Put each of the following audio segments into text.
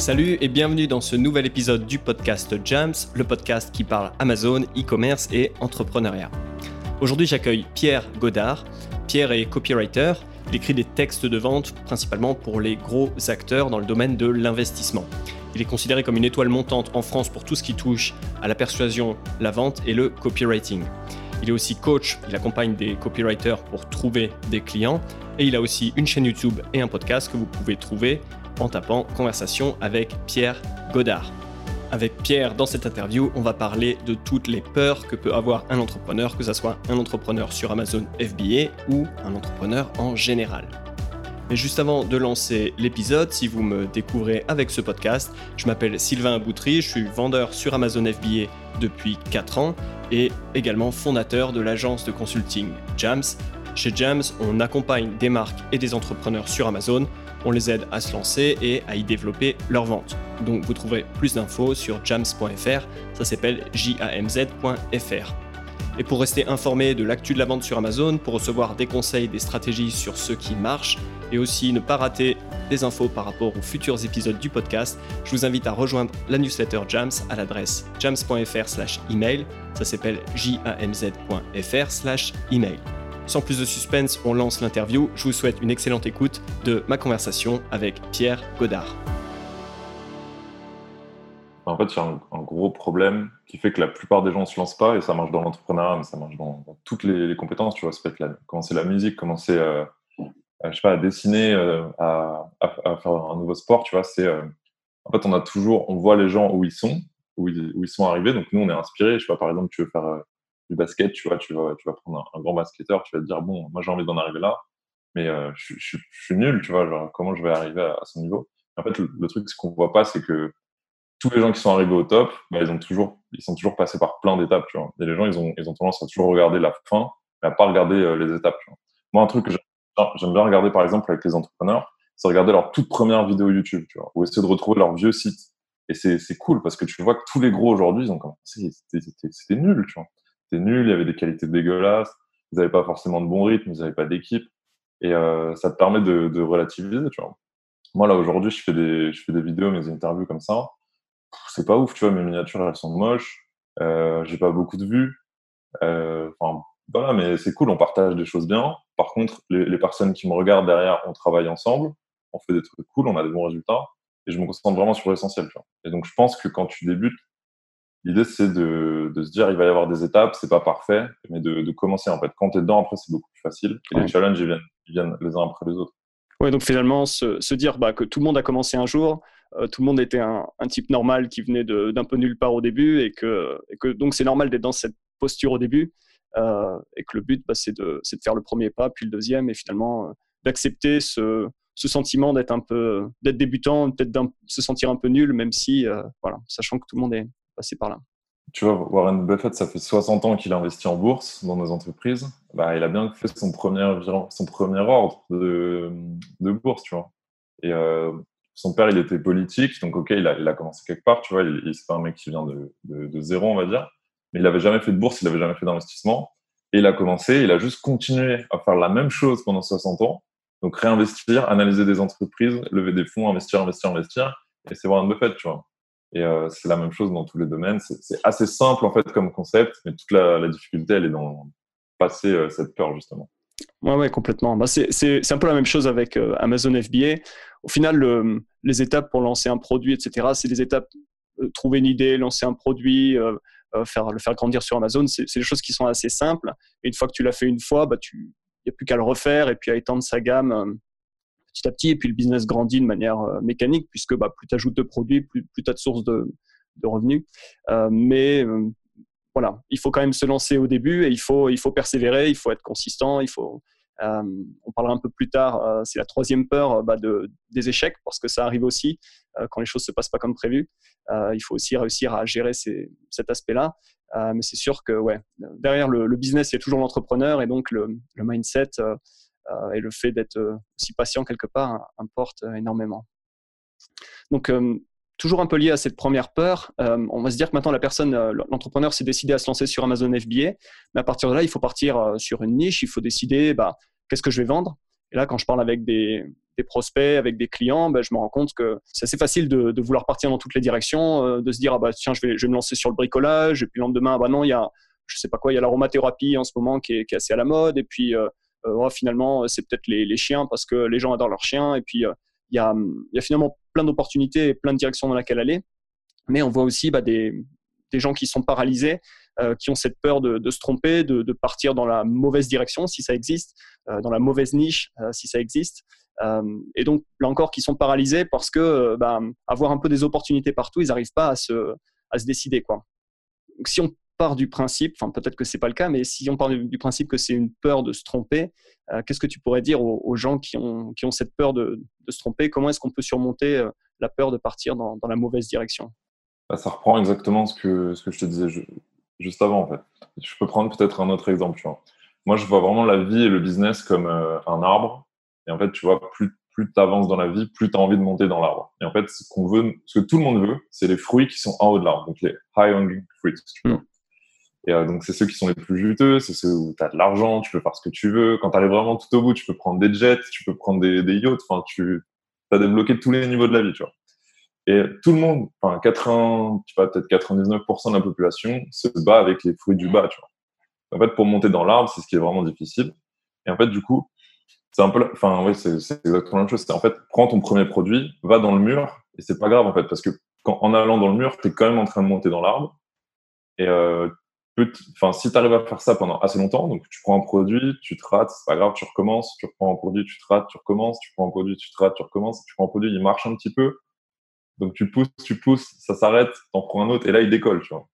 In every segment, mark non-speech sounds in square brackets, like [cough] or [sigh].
Salut et bienvenue dans ce nouvel épisode du podcast Jams, le podcast qui parle Amazon, e-commerce et entrepreneuriat. Aujourd'hui j'accueille Pierre Godard. Pierre est copywriter, il écrit des textes de vente principalement pour les gros acteurs dans le domaine de l'investissement. Il est considéré comme une étoile montante en France pour tout ce qui touche à la persuasion, la vente et le copywriting. Il est aussi coach, il accompagne des copywriters pour trouver des clients et il a aussi une chaîne YouTube et un podcast que vous pouvez trouver en tapant Conversation avec Pierre Godard. Avec Pierre, dans cette interview, on va parler de toutes les peurs que peut avoir un entrepreneur, que ce soit un entrepreneur sur Amazon FBA ou un entrepreneur en général. Mais juste avant de lancer l'épisode, si vous me découvrez avec ce podcast, je m'appelle Sylvain Boutry, je suis vendeur sur Amazon FBA depuis 4 ans et également fondateur de l'agence de consulting Jams. Chez Jams, on accompagne des marques et des entrepreneurs sur Amazon on les aide à se lancer et à y développer leur vente. Donc vous trouverez plus d'infos sur jams.fr, ça s'appelle jamz.fr. Et pour rester informé de l'actu de la vente sur Amazon, pour recevoir des conseils, des stratégies sur ce qui marche, et aussi ne pas rater des infos par rapport aux futurs épisodes du podcast, je vous invite à rejoindre la newsletter Jams à l'adresse jams.fr slash email, ça s'appelle jamz.fr slash email. Sans plus de suspense, on lance l'interview. Je vous souhaite une excellente écoute de ma conversation avec Pierre Godard. En fait, y a un, gros problème qui fait que la plupart des gens ne se lancent pas, et ça marche dans l'entrepreneuriat, mais ça marche dans, toutes les, compétences. Tu vois, ça peut être commencer la musique, commencer euh, je sais pas, à dessiner, euh, à, faire un nouveau sport. Tu vois, c'est euh, en fait, on a toujours, on voit les gens où ils sont, où ils, où ils sont arrivés. Donc nous, on est inspiré. Je sais pas, par exemple, tu veux faire du basket, tu vois, tu vas, tu vas prendre un, grand basketteur, tu vas te dire, bon, moi j'ai envie d'en arriver là, mais euh, je, suis nul, tu vois, genre, comment je vais arriver à, son niveau? En fait, le, truc, ce qu'on voit pas, c'est que tous les gens qui sont arrivés au top, bah, ils, ont toujours, ils sont toujours passés par plein d'étapes, tu vois. Et les gens, ils ont, ils ont tendance à toujours regarder la fin, mais à pas regarder euh, les étapes. Moi, un truc que j'aime bien regarder, par exemple, avec les entrepreneurs, c'est regarder leur toute première vidéo YouTube, tu vois, ou essayer de retrouver leur vieux site. Et c'est cool parce que tu vois que tous les gros aujourd'hui, ils ont commencé, c'était nul, tu vois nul, il y avait des qualités dégueulasses, ils n'avaient pas forcément de bon rythme, ils n'avaient pas d'équipe. Et euh, ça te permet de, relativiser, tu vois. Moi, là, aujourd'hui, je, fais des, je fais des vidéos, mes interviews comme ça. C'est pas ouf, tu vois, mes miniatures, elles sont moches. Euh, j'ai pas beaucoup de vues. Euh, voilà, mais c'est cool, on partage des choses bien. Par contre, les, personnes qui me regardent derrière, on travaille ensemble, on fait des trucs cool, on a des bons résultats. Et je me concentre vraiment sur l'essentiel. Et donc, je pense que quand tu débutes, L'idée, c'est de, de, se dire, il va y avoir des étapes, c'est pas parfait, mais de, de commencer en fait. Quand tu es dedans, après, c'est beaucoup plus facile. Et les challenges, ils viennent, ils viennent les uns après les autres. Ouais, donc finalement, se, se dire bah, que tout le monde a commencé un jour, euh, tout le monde était un, un type normal qui venait d'un peu nulle part au début, et que, et que donc c'est normal d'être dans cette posture au début, euh, et que le but, bah, c'est de, de, faire le premier pas, puis le deuxième, et finalement euh, d'accepter ce, ce sentiment d'être un peu, d'être débutant, peut-être se sentir un peu nul, même si, euh, voilà, sachant que tout le monde est, Tu vois, Warren Buffett, ça fait 60 ans qu'il investit en bourse dans nos entreprises. Bah, il a bien fait son premier, ordre de, bourse, tu vois. Et euh, son père, il était politique, donc ok, il a, il commencé quelque part, tu vois. Il, c'est pas un mec qui vient de, de, zéro, on va dire. Mais il n'avait jamais fait de bourse, il n'avait jamais fait d'investissement. Et il a commencé, il a juste continué à faire la même chose pendant 60 ans. Donc réinvestir, analyser des entreprises, lever des fonds, investir, investir, investir. Et c'est Warren Buffett, tu vois. Et euh, c'est la même chose dans tous les domaines. C'est assez simple en fait comme concept, mais toute la, difficulté, elle est dans passer euh, cette peur justement. Ouais, ouais, complètement. Bah, c'est un peu la même chose avec euh, Amazon FBA. Au final, le, les étapes pour lancer un produit, etc., c'est des étapes trouver une idée, lancer un produit, faire, le faire grandir sur Amazon. C'est des choses qui sont assez simples. Et une fois que tu l'as fait une fois, bah, n'y a plus qu'à le refaire et puis à étendre sa gamme petit à petit. Et puis le business grandit de manière euh, mécanique puisque bah, plus tu ajoutes de produits, plus, plus tu as de sources de, revenus. Euh, mais euh, voilà, il faut quand même se lancer au début et il faut, il faut persévérer, il faut être consistant, il faut. on parlera un peu plus tard. c'est la troisième peur bah, de, des échecs parce que ça arrive aussi quand les choses se passent pas comme prévu. il faut aussi réussir à gérer cet aspect-là. mais c'est sûr que ouais, derrière le, business, il y a toujours l'entrepreneur et donc le, mindset et le fait d'être euh, aussi patient quelque part importe euh, énormément. Donc, toujours un peu lié à cette première peur, on va se dire que maintenant la personne, l'entrepreneur s'est décidé à se lancer sur Amazon FBA, mais à partir de là, il faut partir sur une niche, il faut décider bah, qu'est-ce que je vais vendre, Et là, quand je parle avec des, prospects, avec des clients, ben, je me rends compte que c'est assez facile de, vouloir partir dans toutes les directions, de se dire ah bah tiens je vais, je vais me lancer sur le bricolage, et puis le lendemain ah bah non il y a je sais pas quoi, il y a l'aromathérapie en ce moment qui est, qui est, assez à la mode, et puis oh, finalement c'est peut-être les, chiens parce que les gens adorent leurs chiens, et puis il y a, il y a finalement plein d'opportunités et plein de directions dans lesquelles aller. Mais on voit aussi bah, des, gens qui sont paralysés, euh, qui ont cette peur de, se tromper, de, partir dans la mauvaise direction, si ça existe, euh, dans la mauvaise niche, euh, si ça existe. et donc, là encore, qui sont paralysés parce que bah, avoir un peu des opportunités partout, ils n'arrivent pas à se, décider. Quoi. Si on part du principe, enfin peut-être que c'est pas le cas, mais si on part du, principe que c'est une peur de se tromper, qu'est-ce que tu pourrais dire aux, gens qui ont, qui ont cette peur de, de se tromper? Comment est-ce qu'on peut surmonter la peur de partir dans, dans la mauvaise direction? Bah, ça reprend exactement ce que, ce que je te disais juste avant, en fait. Je peux prendre peut-être un autre exemple. Moi, je vois vraiment la vie et le business comme euh, un arbre. Et en fait, tu vois, plus, plus tu avances dans la vie, plus tu as envie de monter dans l'arbre. Et en fait, ce, qu'on veut, ce que tout le monde veut, c'est les fruits qui sont en haut de l'arbre, donc les high hanging fruits. Mm. Et euh, donc, c'est ceux qui sont les plus juteux, c'est ceux où tu as de l'argent, tu peux faire ce que tu veux. Quand tu arrives vraiment tout au bout, tu peux prendre des jets, tu peux prendre des, yachts. Enfin, tu as débloqué tous les niveaux de la vie, tu vois. Et tout le monde, enfin 80, tu peut-être 99% de la population se bat avec les fruits du bas, tu vois. En fait, pour monter dans l'arbre, c'est ce qui est vraiment difficile. Et en fait, du coup, c'est un peu, enfin, oui, c'est exactement la même chose. C'est en fait, prends ton premier produit, va dans le mur, et c'est pas grave en fait, parce que en allant dans le mur, tu es quand même en train de monter dans l'arbre. Euh, enfin, si tu arrives à faire ça pendant assez longtemps, donc tu prends un produit, tu te rates, c'est pas grave, tu recommences, tu reprends un produit, tu te rates, tu recommences, tu prends un produit, tu te rates, tu recommences, tu prends un produit, il marche un petit peu, donc tu pousses, tu pousses, ça s'arrête, t'en prends un autre et là il décolle, tu vois.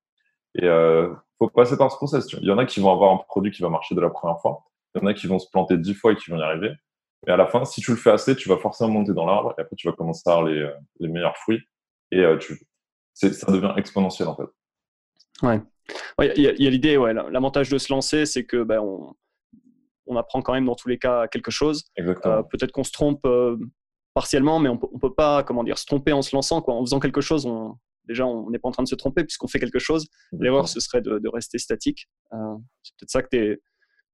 Et euh, faut passer par ce process. Il y en a qui vont avoir un produit qui va marcher de la première fois. Il y en a qui vont se planter dix fois et qui vont y arriver. Et à la fin, si tu le fais assez, tu vas forcément monter dans l'arbre et après tu vas commencer à avoir les, euh, meilleurs fruits et euh, tu, ça devient exponentiel en fait. Ouais. Il y a, l'idée, ouais, l'avantage de se lancer, c'est que ben, on, on, apprend quand même dans tous les cas quelque chose. Euh, peut-être qu'on se trompe euh, partiellement, mais on peut, peut pas, comment dire, se tromper en se lançant. Quoi. En faisant quelque chose, on, déjà, on n'est pas en train de se tromper puisqu'on fait quelque chose. L'erreur, ce serait de, rester statique. Euh, c'est peut-être ça que,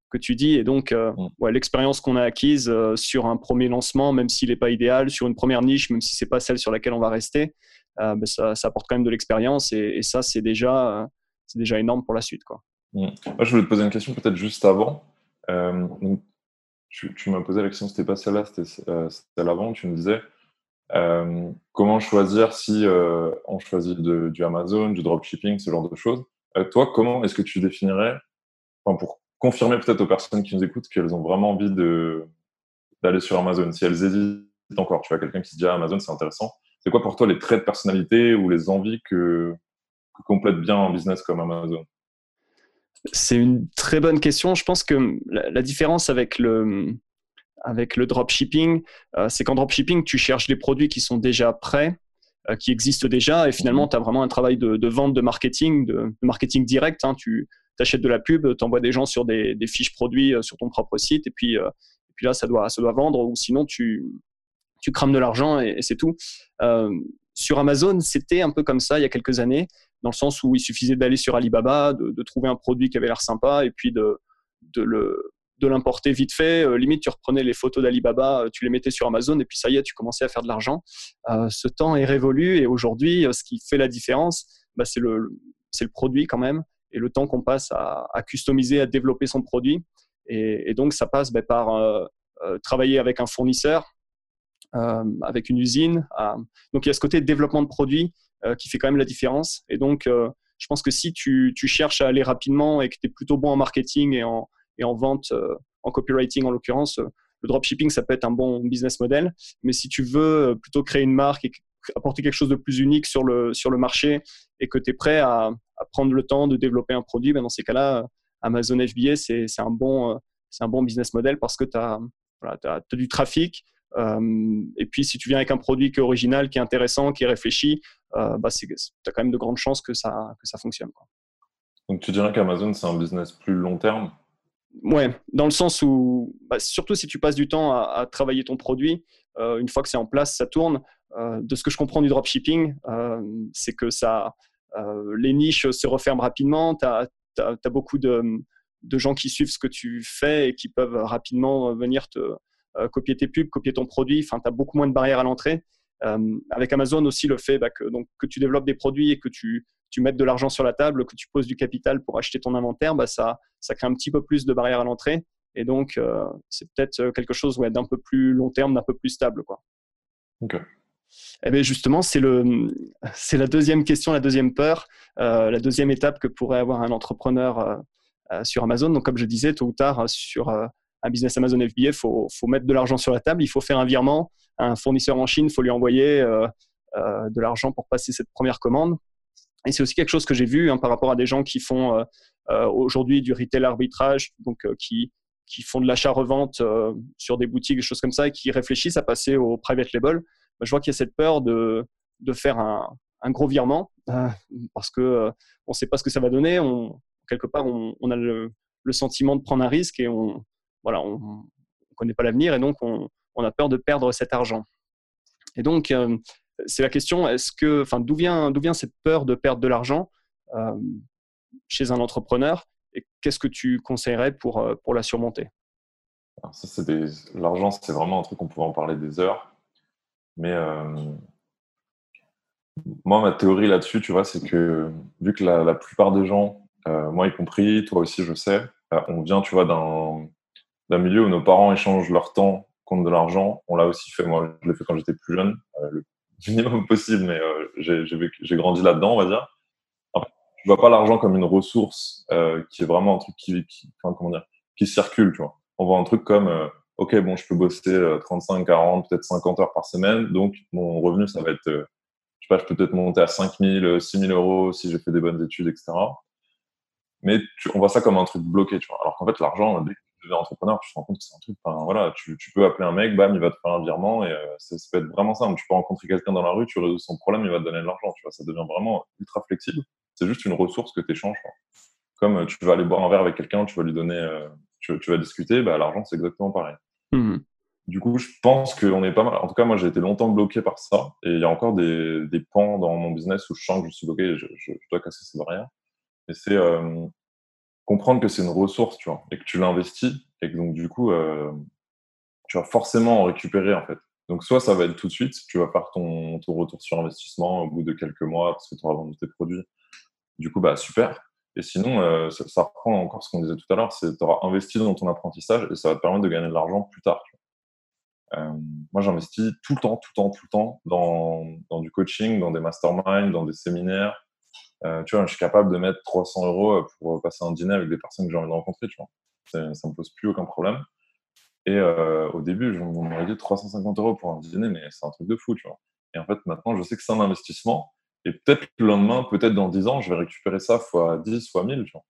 que tu dis. Et donc, euh, mm. ouais, l'expérience qu'on a acquise euh, sur un premier lancement, même s'il n'est pas idéal, sur une première niche, même si c'est pas celle sur laquelle on va rester, ben ça, ça, apporte quand même de l'expérience. Et, ça, c'est déjà, c'est déjà énorme pour la suite. Quoi. Mm. Moi, je voulais te poser une question peut-être juste avant. Donc, tu, m'as posé la question, c'était pas celle-là, c'était euh, celle avant, tu me disais euh, comment choisir si euh, on choisit du Amazon, du dropshipping, ce genre de choses. toi, comment est-ce que tu définirais, pour confirmer peut-être aux personnes qui nous écoutent qu'elles ont vraiment envie d'aller sur Amazon, si elles hésitent encore, tu vois, quelqu'un qui se dit ah, Amazon c'est intéressant, c'est quoi pour toi les traits de personnalité ou les envies que complète bien un business comme Amazon? C'est une très bonne question. Je pense que la, différence avec le, avec le dropshipping, euh, c'est qu'en dropshipping, tu cherches des produits qui sont déjà prêts, euh, qui existent déjà, et finalement, mhm. tu as vraiment un travail de, vente, de marketing, de, marketing direct. Hein. Tu achètes de la pub, tu envoies des gens sur des, fiches produits euh, sur ton propre site, et puis, puis là, ça doit, ça doit vendre, ou sinon, tu, tu crames de l'argent et c'est tout. sur Amazon, c'était un peu comme ça il y a quelques années dans le sens où il suffisait d'aller sur Alibaba, de, trouver un produit qui avait l'air sympa et puis de, l'importer vite fait. Euh, limite, tu reprenais les photos d'Alibaba, euh, tu les mettais sur Amazon et puis ça y est, tu commençais à faire de l'argent. Euh, ce temps est révolu et aujourd'hui, ce qui fait la différence, bah, c'est le, produit quand même et le temps qu'on passe à, customiser, à développer son produit. Et, donc, ça passe bah, par travailler avec un fournisseur, avec une usine. Donc, il y a ce côté développement de produit qui fait quand même la différence. Et donc, euh, je pense que si tu, cherches à aller rapidement et que tu es plutôt bon en marketing et en, vente, euh, en copywriting en l'occurrence, le dropshipping, ça peut être un bon business model. Mais si tu veux plutôt créer une marque et apporter quelque chose de plus unique sur le, sur le marché et que tu es prêt à, prendre le temps de développer un produit, ben dans ces cas-là, Amazon FBA, c'est un, bon, un bon business model parce que tu as, as, du trafic. Et puis, si tu viens avec un produit qui est original, qui est intéressant, qui est réfléchi, euh, bah, tu as quand même de grandes chances que ça, que ça fonctionne. Quoi. Donc tu dirais qu'Amazon, c'est un business plus long terme? Ouais, dans le sens où, bah, surtout si tu passes du temps à, travailler ton produit, euh, une fois que c'est en place, ça tourne. Euh, de ce que je comprends du dropshipping, c'est que ça, les niches se referment rapidement. Tu as, as, beaucoup de, de, gens qui suivent ce que tu fais et qui peuvent rapidement venir te, copier tes pubs, copier ton produit. Enfin, tu as beaucoup moins de barrières à l'entrée. avec Amazon aussi, le fait bah, que, donc, que tu développes des produits et que tu, tu mettes de l'argent sur la table, que tu poses du capital pour acheter ton inventaire, bah, ça, ça crée un petit peu plus de barrières à l'entrée. Et donc, c'est peut-être quelque chose ouais, d'un peu plus long terme, d'un peu plus stable. Quoi. Ok. Eh bien justement, [laughs] c'est la deuxième question, la deuxième peur, euh, la deuxième étape que pourrait avoir un entrepreneur euh, euh, sur Amazon. Donc, comme je disais, tôt ou tard, sur un business Amazon FBA, il faut, mettre de l'argent sur la table, il faut faire un virement à un fournisseur en Chine, il faut lui envoyer de l'argent pour passer cette première commande. Et c'est aussi quelque chose que j'ai vu hein, par rapport à des gens qui font aujourd'hui du retail arbitrage, donc qui, font de l'achat-revente sur des boutiques, des choses comme ça, et qui réfléchissent à passer au private label. Bah, je vois qu'il y a cette peur de, faire un, gros virement parce que euh, on ne sait pas ce que ça va donner. On, quelque part, on, on a le, le, sentiment de prendre un risque et on voilà, on, ne connaît pas l'avenir et donc on, on, a peur de perdre cet argent. Et donc, euh, c'est la question est-ce que, enfin, d'où vient, d'où vient cette peur de perdre de l'argent euh, chez un entrepreneur et qu'est-ce que tu conseillerais pour, pour la surmonter? Ça, c'est L'argent, c'est vraiment un truc qu'on pourrait en parler des heures. Mais euh, moi, ma théorie là-dessus, tu vois, c'est que vu que la, plupart des gens, euh, moi y compris, toi aussi, je sais, euh, on vient, tu vois, d'un milieu où nos parents échangent leur temps contre de l'argent. On l'a aussi fait, moi, je l'ai fait quand j'étais plus jeune, le [laughs] minimum possible, mais j'ai grandi là-dedans, on va dire. je vois pas l'argent comme une ressource qui est vraiment un truc qui, comment dire, qui circule, tu vois. On voit un truc comme OK, bon, je peux bosser 35, 40, peut-être 50 heures par semaine. Donc, mon revenu, ça va être, euh, je sais pas, je peux peut-être monter à 5 000, 6 000 euros si j'ai fait des bonnes études, etc. Mais on voit ça comme un truc bloqué. Alors qu'en fait, l'argent, deviens entrepreneur, tu te rends compte que c'est un truc, voilà, tu, peux appeler un mec, bam, il va te faire un virement et euh, ça, peut être vraiment simple. Tu peux rencontrer quelqu'un dans la rue, tu résous son problème, il va te donner de l'argent, tu vois. Ça devient vraiment ultra flexible. C'est juste une ressource que tu échanges. Comme euh, tu vas aller boire un verre avec quelqu'un, tu vas lui donner tu, vas discuter, bah, l'argent, c'est exactement pareil. Mmh. Du coup, je pense qu'on est pas mal. En tout cas, moi, j'ai été longtemps bloqué par ça. Et il y a encore des, des, pans dans mon business où je sens que je suis bloqué et je, dois casser ces barrières. Et c'est euh, comprendre que c'est une ressource, tu vois, et que tu l'investis. Et que donc, du coup, euh, tu vas forcément en récupérer, en fait. Donc, soit ça va être tout de suite, tu vas faire ton, retour sur investissement au bout de quelques mois parce que tu auras vendu tes produits. Du coup, bah, super. Et sinon, euh, ça, reprend encore ce qu'on disait tout à l'heure, c'est tu auras investi dans ton apprentissage et ça va te permettre de gagner de l'argent plus tard. Euh, moi, j'investis tout le temps, tout le temps, tout le temps dans, dans du coaching, dans des masterminds, dans des séminaires. Euh, tu vois, je suis capable de mettre 300 euros pour passer un dîner avec des personnes que j'ai envie de rencontrer. Tu vois. Ça ne me pose plus aucun problème. Et au début, on m'aurait dit 350 euros pour un dîner, mais c'est un truc de fou. Tu vois. Et en fait, maintenant, je sais que c'est un investissement et peut-être le lendemain, peut-être dans 10 ans, je vais récupérer ça fois 10, fois 1000. Tu vois.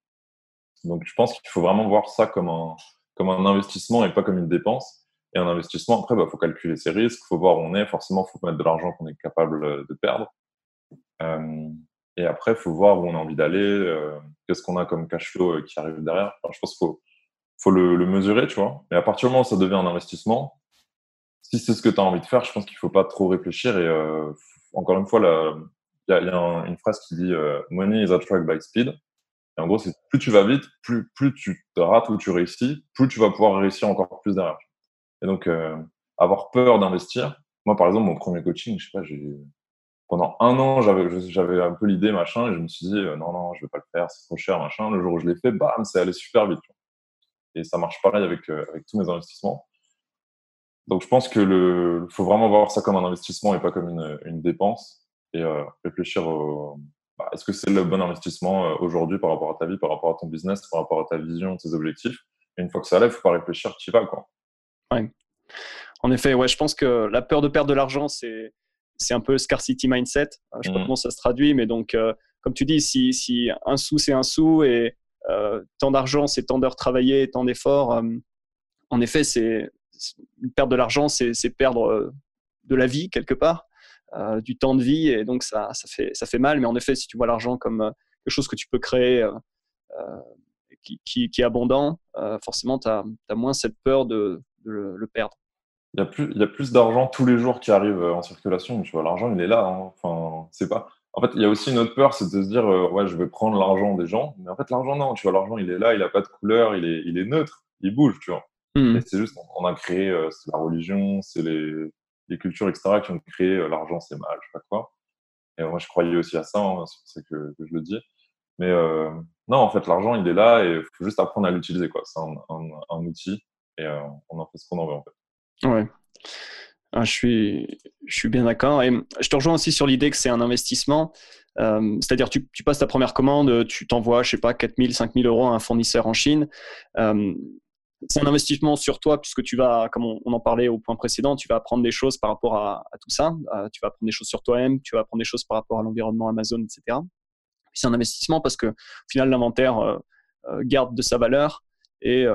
Donc, je pense qu'il faut vraiment voir ça comme un, comme un investissement et pas comme une dépense. Et un investissement, après, il bah, faut calculer ses risques, il faut voir où on est. Forcément, il faut mettre de l'argent qu'on est capable euh, de perdre. Euh, et après, il faut voir où on a envie d'aller, euh, qu'est-ce qu'on a comme cash flow qui arrive derrière. je pense qu'il faut, le, mesurer, tu vois. Mais à partir du moment où ça devient un investissement, si c'est ce que tu as envie de faire, je pense qu'il ne faut pas trop réfléchir. Et encore une fois, il y a, une phrase qui dit euh, Money is attracted by speed. Et en gros, c'est plus tu vas vite, plus, tu te rates ou tu réussis, plus tu vas pouvoir réussir encore plus derrière. Et donc, euh, avoir peur d'investir. Moi, par exemple, mon premier coaching, je sais pas, j'ai pendant un an, j'avais, un peu l'idée, machin, et je me suis dit, euh, non, non, je vais pas le faire, c'est trop cher, machin. Le jour où je l'ai fait, bam, c'est allé super vite. Et ça marche pareil avec, avec tous mes investissements. Donc, je pense que le, faut vraiment voir ça comme un investissement et pas comme une, dépense et euh, réfléchir bah, est-ce que c'est le bon investissement euh, aujourd'hui par rapport à ta vie, par rapport à ton business, par rapport à ta vision, tes objectifs. Et une fois que ça ne faut pas réfléchir, tu y vas. Quoi. Ouais. En effet, ouais, je pense que la peur de perdre de l'argent, c'est, c'est un peu scarcity mindset. Euh, je ne sais pas mmh. comment ça se traduit, mais donc, comme tu dis, si, si un sou, c'est un sou et tant d'argent, c'est tant d'heures travaillées, tant d'efforts, en effet, c'est, perdre de l'argent, c'est, perdre de la vie quelque part. Euh, du temps de vie et donc ça, ça, fait, ça fait mal. Mais en effet, si tu vois l'argent comme euh, quelque chose que tu peux créer, euh, qui, qui, qui, est abondant, forcément, tu as, moins cette peur de, le, perdre. Il y a plus, il y a plus d'argent tous les jours qui arrive en circulation. Tu vois, l'argent, il est là. Hein. Enfin, c'est pas. En fait, il y a aussi une autre peur, c'est de se dire, ouais, je vais prendre l'argent des gens. Mais en fait, l'argent, non. Tu vois, l'argent, il est là, il n'a pas de couleur, il est, il est neutre, il bouge, tu vois. Mmh. c'est juste, on a créé, c'est la religion, c'est les, les, cultures, etc., qui ont créé l'argent, c'est mal, je sais pas quoi. Et moi, je croyais aussi à ça, hein, c'est pour ça que, je le dis. Mais non, en fait, l'argent, il est là et il faut juste apprendre à l'utiliser. C'est un, un, outil et on en fait ce qu'on en veut, en fait. Ouais. Ah, je, suis, je suis bien d'accord. Et je te rejoins aussi sur l'idée que c'est un investissement. Euh, c'est-à-dire, tu, passes ta première commande, tu t'envoies, je sais pas, 4000, 5000 euros à un fournisseur en Chine. Euh, c'est un investissement sur toi puisque tu vas, comme on, en parlait au point précédent, tu vas apprendre des choses par rapport à, tout ça. Euh, tu vas apprendre des choses sur toi-même, tu vas apprendre des choses par rapport à l'environnement Amazon, etc. C'est un investissement parce que au final, l'inventaire garde de sa valeur. Et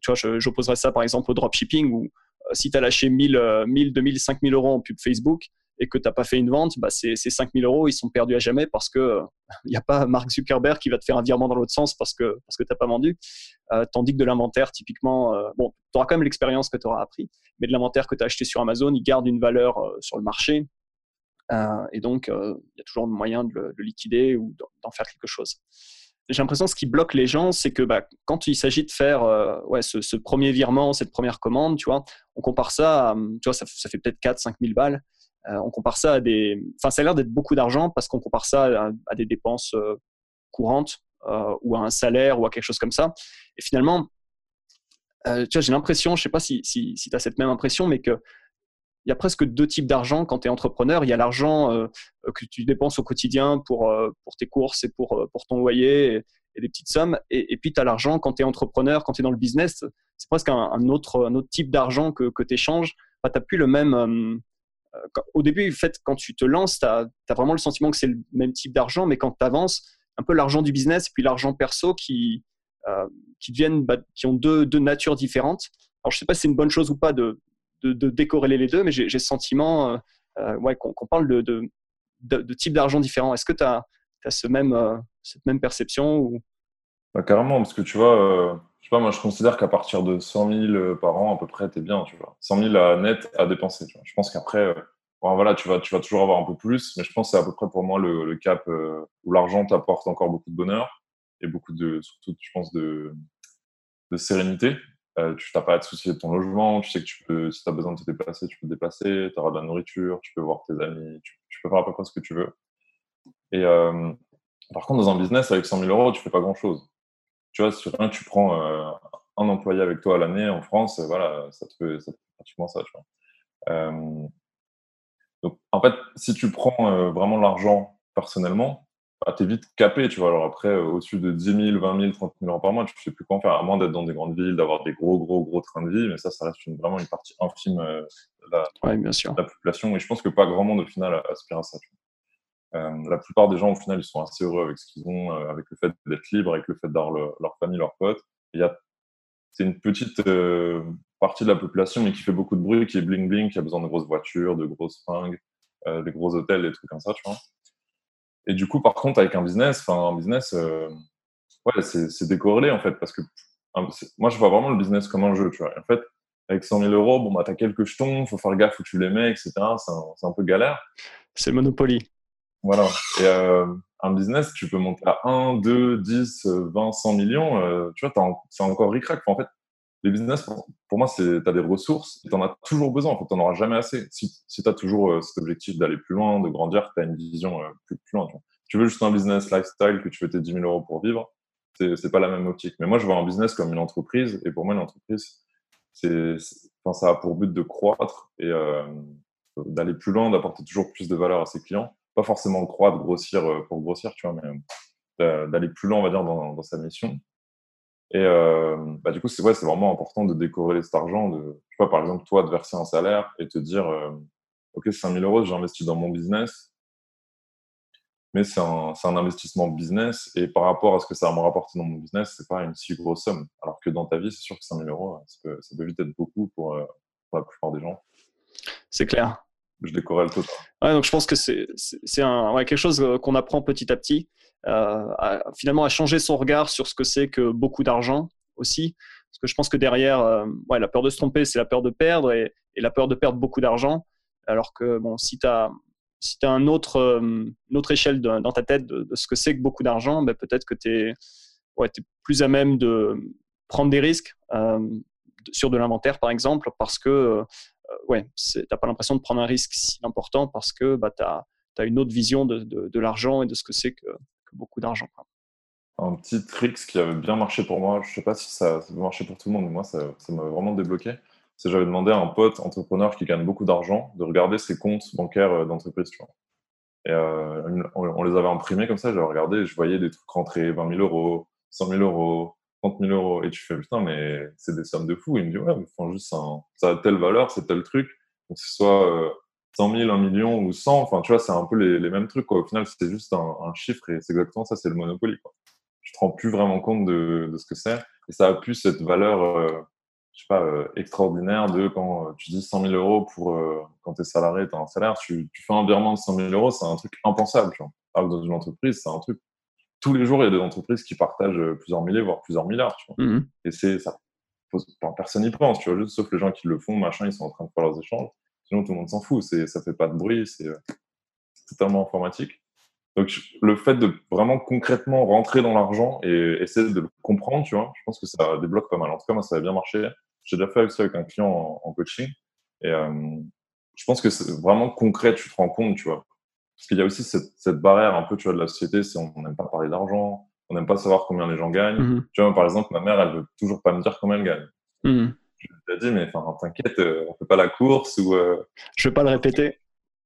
tu vois, j'opposerais ça par exemple au dropshipping où si tu as lâché 1000, 1000, 2000, 5000 euros en pub Facebook et que tu n'as pas fait une vente, bah ces, 5000 euros, ils sont perdus à jamais parce que il euh, [laughs] n'y a pas Mark Zuckerberg qui va te faire un virement dans l'autre sens parce que, parce que tu n'as pas vendu. Euh, tandis que de l'inventaire, typiquement, euh, bon, tu auras quand même l'expérience que tu auras appris, mais de l'inventaire que tu as acheté sur Amazon, il garde une valeur sur le marché. et donc, il y a toujours moyen de le, liquider ou d'en faire quelque chose j'ai l'impression que ce qui bloque les gens, c'est que bah, quand il s'agit de faire ouais, ce, premier virement, cette première commande, tu vois, on compare ça, tu vois, ça, fait peut-être 4-5 000 balles. Euh, on compare ça à des. Enfin, ça a l'air d'être beaucoup d'argent parce qu'on compare ça à, des dépenses euh, courantes euh, ou à un salaire ou à quelque chose comme ça. Et finalement, tu vois, j'ai l'impression, je ne sais pas si, si, tu as cette même impression, mais que il y a presque deux types d'argent quand tu es entrepreneur. Il y a l'argent que tu dépenses au quotidien pour, pour tes courses et pour, pour ton loyer et, des petites sommes. Et, puis, tu as l'argent quand tu es entrepreneur, quand tu es dans le business. C'est presque un, autre, un autre type d'argent que, que tu échanges. tu n'as plus le même, euh, au début, fait, quand tu te lances, tu as, vraiment le sentiment que c'est le même type d'argent, mais quand tu avances, un peu l'argent du business et puis l'argent perso qui, euh, qui, deviennent, bah, qui ont deux, deux, natures différentes. Alors, je ne sais pas si c'est une bonne chose ou pas de, de, décorréler les deux, mais j'ai le sentiment euh, ouais, qu'on parle de, de, de types d'argent différents. Est-ce que tu as, ce même, cette même perception ou... Bah, carrément, parce que tu vois, moi, je considère qu'à partir de 100 000 euh, par an, à peu près, tu es bien, tu vois. 100 000 à net à dépenser. Je pense qu'après, euh, voilà, tu vas, tu vas toujours avoir un peu plus, mais je pense que c'est à peu près pour moi le, cap euh, où l'argent t'apporte encore beaucoup de bonheur et beaucoup de, surtout, je pense, de, de sérénité. Tu n'as pas à te soucier de ton logement, tu sais que tu peux, si tu as besoin de te déplacer, tu peux te déplacer, tu auras de la nourriture, tu peux voir tes amis, tu, peux faire à peu près ce que tu veux. Et par contre, dans un business, avec 100 000 euros, tu fais pas grand-chose tu vois, sur un, tu prends euh, un employé avec toi à l'année en France, voilà, ça te fait, pratiquement ça. Euh, donc, en fait, si tu prends euh, vraiment l'argent personnellement, bah, tu es vite capé, tu vois. Alors après, au-dessus de 10 000, 20 000, 30 000 euros par mois, tu ne sais plus quoi en faire, à moins d'être dans des grandes villes, d'avoir des gros, gros, gros trains de vie, mais ça, ça reste vraiment une partie infime de la, bien sûr. la, population. Et je pense que pas grand monde, au final, aspire à ça. Tu vois. Euh, la plupart des gens, au final, ils sont assez heureux avec ce qu'ils ont, euh, avec le fait d'être libre, avec le fait d'avoir leur famille, leurs potes. C'est une petite euh, partie de la population, mais qui fait beaucoup de bruit, qui est bling-bling, qui a besoin de grosses voitures, de grosses fringues, des gros hôtels, des trucs comme ça, tu vois. Et du coup, par contre, avec un business, enfin, un business, ouais, c'est décorrélé, en fait, parce que moi, je vois vraiment le business comme un jeu, tu vois. en fait, avec 100 000 euros, bon, bah, t'as quelques jetons, faut faire gaffe où tu les mets, etc. C'est un, un, peu galère. C'est Monopoly. Voilà. Et euh, un business, tu peux monter à 1, 2, 10, 20, 100 millions. Euh, tu vois, c'est encore ric En fait, les business, pour, moi, tu as des ressources et tu en as toujours besoin. En fait, tu n'en auras jamais assez. Si, si tu as toujours euh, cet objectif d'aller plus loin, de grandir, tu as une vision plus, plus, loin. Tu, veux juste un business lifestyle que tu veux tes 10 000 euros pour vivre, c'est pas la même optique. Mais moi, je vois un business comme une entreprise. Et pour moi, une entreprise, c'est, enfin, ça a pour but de croître et d'aller plus loin, d'apporter toujours plus de valeur à ses clients pas forcément croître, grossir euh, pour grossir, tu vois, mais euh, d'aller plus loin, on va dire, dans, dans sa mission. Et euh, bah, du coup, c'est ouais, vraiment important de décorréler cet argent. De, je sais pas, par exemple, toi, de verser un salaire et te dire, OK, c'est 5000 euros, j'ai investi dans mon business, mais c'est un, un, investissement business. Et par rapport à ce que ça va me rapporter dans mon business, c'est pas une si grosse somme. Alors que dans ta vie, c'est sûr que 5000 euros, ça peut, ça peut vite être beaucoup pour, pour la plupart des gens. C'est clair je décorelle tout. Donc je pense que c'est quelque chose euh, qu'on apprend petit à petit, euh, finalement à changer son regard sur ce que c'est que beaucoup d'argent aussi. Parce que je pense que derrière, euh, ouais, la peur de se tromper, c'est la peur de perdre et, la peur de perdre beaucoup d'argent. Alors que bon, si tu as, si as un autre, une autre échelle dans ta tête de, ce que c'est que beaucoup d'argent, ben peut-être que tu ouais, es, plus à même de prendre des risques, sur de l'inventaire, par exemple, parce que ouais, tu n'as pas l'impression de prendre un risque si important parce que bah, tu as, une autre vision de, de, l'argent et de ce que c'est que, beaucoup d'argent. Un petit trick qui avait bien marché pour moi, je ne sais pas si ça, ça marcher pour tout le monde, mais moi, ça m'a vraiment débloqué. C'est j'avais demandé à un pote entrepreneur qui gagne beaucoup d'argent de regarder ses comptes bancaires d'entreprise. Tu vois. Et euh, on, les avait imprimés comme ça, j'avais regardé je voyais des trucs rentrer 20 000 euros, 100 000 euros, 30 000 euros. Et tu fais putain, mais c'est des sommes de fou. Il me dit ouais, mais enfin, juste ça a telle valeur, c'est tel truc. Donc ce soit 100 000, 1 million ou 100, enfin tu vois, c'est un peu les, mêmes trucs. Quoi. Au final, c'est juste un, chiffre et c'est exactement ça, c'est le Monopoly. Quoi. Tu te rends plus vraiment compte de, de ce que c'est. Et ça a plus cette valeur euh, je sais pas, euh, extraordinaire de quand euh, tu dis 100 000 euros pour quand tu es salarié, tu as un salaire, tu, fais un virement de 100 000 euros, c'est un truc impensable. Tu vois. Dans une entreprise, c'est un truc. Tous les jours, il y a des entreprises qui partagent plusieurs milliers, voire plusieurs milliards. Tu vois. Mmh Et c'est ça. Personne n'y pense, tu vois, juste sauf les gens qui le font, machin, ils sont en train de faire leurs échanges. Sinon, tout le monde s'en fout. Ça fait pas de bruit, c'est totalement informatique. Donc, le fait de vraiment concrètement rentrer dans l'argent et essayer de le comprendre, tu vois, je pense que ça débloque pas mal. En tout cas, moi, ça a bien marché. J'ai déjà fait ça avec un client en, coaching. Et euh, je pense que c'est vraiment concret, tu te rends compte, tu vois. Parce qu'il y a aussi cette, cette, barrière un peu, tu vois, de la société, c'est on n'aime pas parler d'argent, on n'aime pas savoir combien les gens gagnent. Mm-hmm. Tu vois, par exemple, ma mère, elle veut toujours pas me dire combien elle gagne. Mm-hmm. Je lui ai dit, mais enfin, t'inquiète, euh, on fait pas la course ou. Euh, je vais pas le répéter.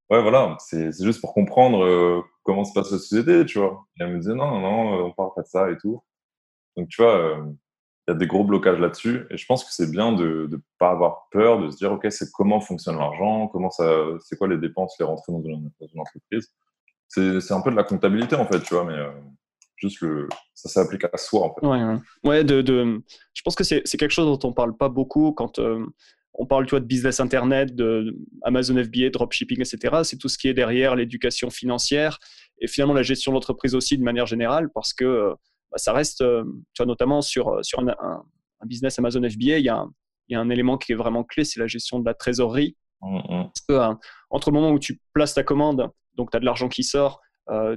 Ouais, voilà, c'est juste pour comprendre euh, comment se passe la société, tu vois. Et elle me disait, non, non, non, on parle pas de ça et tout. Donc, tu vois, euh, il y a des gros blocages là-dessus. Et je pense que c'est bien de ne pas avoir peur, de se dire, OK, c'est comment fonctionne l'argent, comment ça, c'est quoi les dépenses, les rentrées dans une, entreprise. C'est un peu de la comptabilité, en fait, tu vois, mais euh, juste le, ça s'applique à soi, en fait. Ouais, ouais. de, je pense que c'est quelque chose dont on parle pas beaucoup quand on parle tu de business internet, de Amazon FBA, dropshipping, etc. C'est tout ce qui est derrière l'éducation financière et finalement la gestion de l'entreprise aussi de manière générale parce que euh, ça reste, euh, tu vois, notamment sur, euh, sur un, business Amazon FBA, il y, a un, il y, a un, élément qui est vraiment clé, c'est la gestion de la trésorerie. Mmh, mmh. Que, entre le moment où tu places ta commande, donc tu as de l'argent qui sort,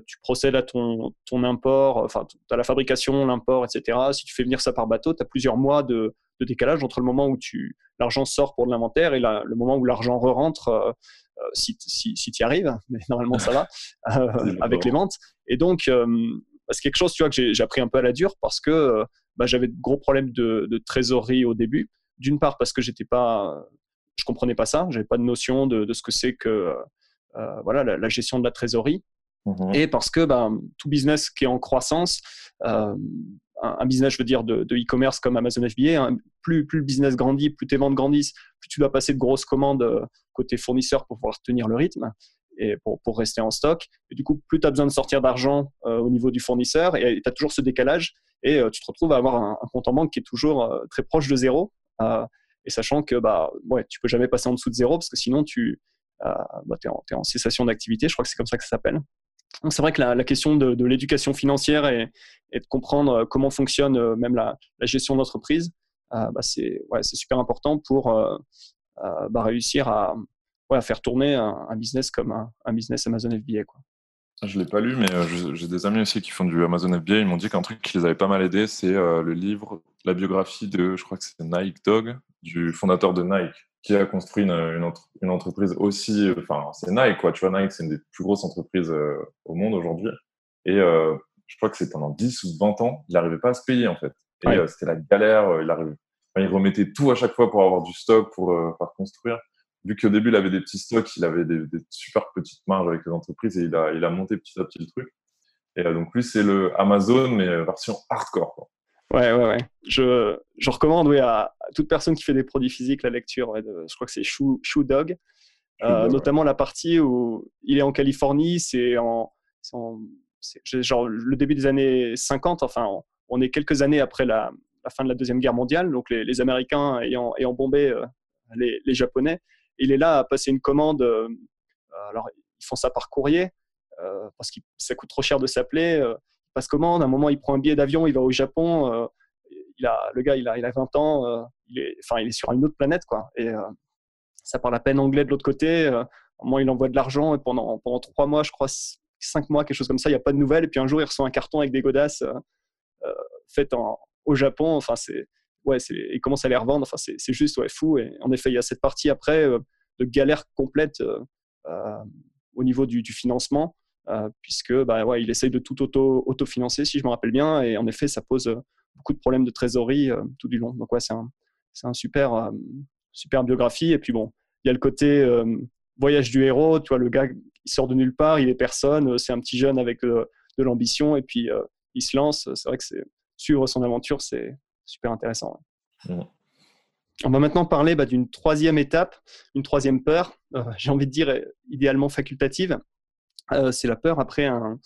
tu procèdes à ton, ton import, enfin, tu as la fabrication, l'import, etc. Si tu fais venir ça par bateau, tu as plusieurs mois de, de décalage entre le moment où l'argent sort pour de l'inventaire et le moment où l'argent re-rentre, euh, euh, si, si, si tu y arrives, mais normalement ça va, [laughs] euh, avec les ventes. Et donc, c'est quelque chose tu vois, que j'ai appris un peu à la dure parce que bah, j'avais de gros problèmes de, trésorerie au début. D'une part parce que j'étais pas, je comprenais pas ça, j'avais pas de notion de, ce que c'est que voilà la, gestion de la trésorerie. Mmh et parce que bah, tout business qui est en croissance, un, business, je veux dire, de e-commerce comme Amazon FBA, hein, plus, plus le business grandit, plus tes ventes grandissent, plus tu dois passer de grosses commandes euh, côté fournisseur pour pouvoir tenir le rythme pour, rester en stock. Et du coup, plus tu as besoin de sortir d'argent euh, au niveau du fournisseur et tu as toujours ce décalage et euh, tu te retrouves à avoir un, compte en banque qui est toujours très proche de zéro. et sachant que bah, ouais, tu peux jamais passer en dessous de zéro parce que sinon tu bah, es, en, es en cessation d'activité, je crois que c'est comme ça que ça s'appelle. Donc c'est vrai que la, question de, l'éducation financière et, de comprendre euh, comment fonctionne euh, même la, gestion d'entreprise, euh, bah c'est ouais, super important pour bah, réussir à, à, faire tourner un, business comme un, business Amazon FBA. Quoi. Je ne l'ai pas lu, mais j'ai des amis aussi qui font du Amazon FBA. Ils m'ont dit qu'un truc qui les avait pas mal aidés, c'est le livre, la biographie de, je crois que c'est Nike Dog, du fondateur de Nike qui a construit une, une, entreprise aussi, enfin, c'est Nike, quoi. Tu vois, Nike, c'est une des plus grosses entreprises euh, au monde aujourd'hui. Et euh, je crois que c'est pendant 10 ou 20 ans, il n'arrivait pas à se payer, en fait. Et euh, c'était la galère. il, arrivait, il remettait tout à chaque fois pour avoir du stock, pour, pour construire. Vu qu'au début, il avait des petits stocks, il avait des, des, super petites marges avec les entreprises et il a, il a monté petit à petit le truc. Et donc, lui, c'est le Amazon, mais version hardcore, quoi. Ouais, ouais, ouais. Je, je recommande oui, à, toute personne qui fait des produits physiques la lecture. je crois que c'est Shoe, Shoe Dog. Euh, notamment la partie où il est en Californie, c'est en, genre le début des années 50. Enfin, on, est quelques années après la, la, fin de la deuxième guerre mondiale, donc les, les Américains ayant, ayant bombé euh, les, les, Japonais. Il est là à passer une commande. Euh, alors, ils font ça par courrier parce que ça coûte trop cher de s'appeler passe commande. À un moment, il prend un billet d'avion, il va au Japon. Euh, il a, le gars, il a, il a 20 ans. Euh, il, est, enfin, il est sur une autre planète, quoi. Et euh, ça parle à peine anglais de l'autre côté. à un moment, il envoie de l'argent et pendant, pendant trois mois, je crois, cinq mois, quelque chose comme ça, il n'y a pas de nouvelles. Et puis un jour, il reçoit un carton avec des godasses faites en, au Japon. Enfin, c'est ouais, ils commencent à les revendre. Enfin, c'est juste ouais, fou. Et en effet, il y a cette partie après de galère complète au niveau du, financement, puisque bah, ouais, il essaye de tout auto, autofinancer, si je me rappelle bien. Et en effet, ça pose beaucoup de problèmes de trésorerie tout du long. Donc, ouais, c'est un, un, super, super biographie. Et puis, bon, il y a le côté voyage du héros. Tu vois, le gars, il sort de nulle part, il est personne. C'est un petit jeune avec de l'ambition. Et puis, il se lance. C'est vrai que c'est suivre son aventure, c'est super intéressant. On va maintenant parler bah, d'une troisième étape, une troisième peur, euh, [laughs] j'ai envie de dire idéalement facultative. Euh, c'est la peur après un,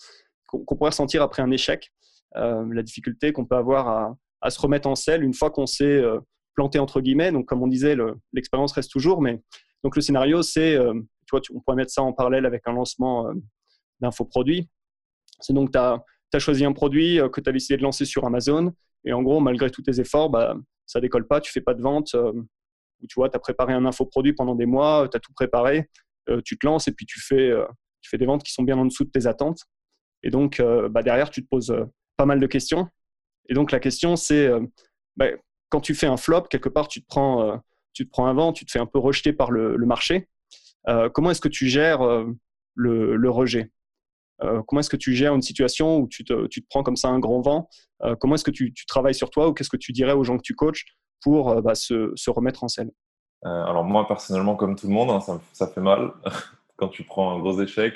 qu'on, pourrait ressentir après un échec, euh, la difficulté qu'on peut avoir à, se remettre en selle une fois qu'on s'est planté entre guillemets. Donc, comme on disait, l'expérience reste toujours, mais donc le scénario, c'est, tu vois, on pourrait mettre ça en parallèle avec un lancement d'infoproduit. C'est donc, tu as, choisi un produit que tu as décidé de lancer sur Amazon, et en gros, malgré tous tes efforts, bah, ça décolle pas, tu fais pas de vente, euh, tu vois, tu as préparé un infoproduit pendant des mois, tu as tout préparé, euh, tu te lances et puis tu fais, euh, des ventes qui sont bien en dessous de tes attentes. Et donc, bah, derrière, tu te poses pas mal de questions. Et donc, la question, c'est bah, quand tu fais un flop, quelque part, tu te prends, tu te prends un vent, tu te fais un peu rejeter par le, marché. comment est-ce que tu gères le, rejet? Comment est-ce que tu gères une situation où tu te, prends comme ça un grand vent? Euh, comment est-ce que tu, travailles sur toi ou qu'est-ce que tu dirais aux gens que tu coaches pour euh, bah, se, remettre en euh, Alors moi, personnellement, comme tout le monde, hein, ça, fait mal. [laughs] Quand tu prends un gros échec,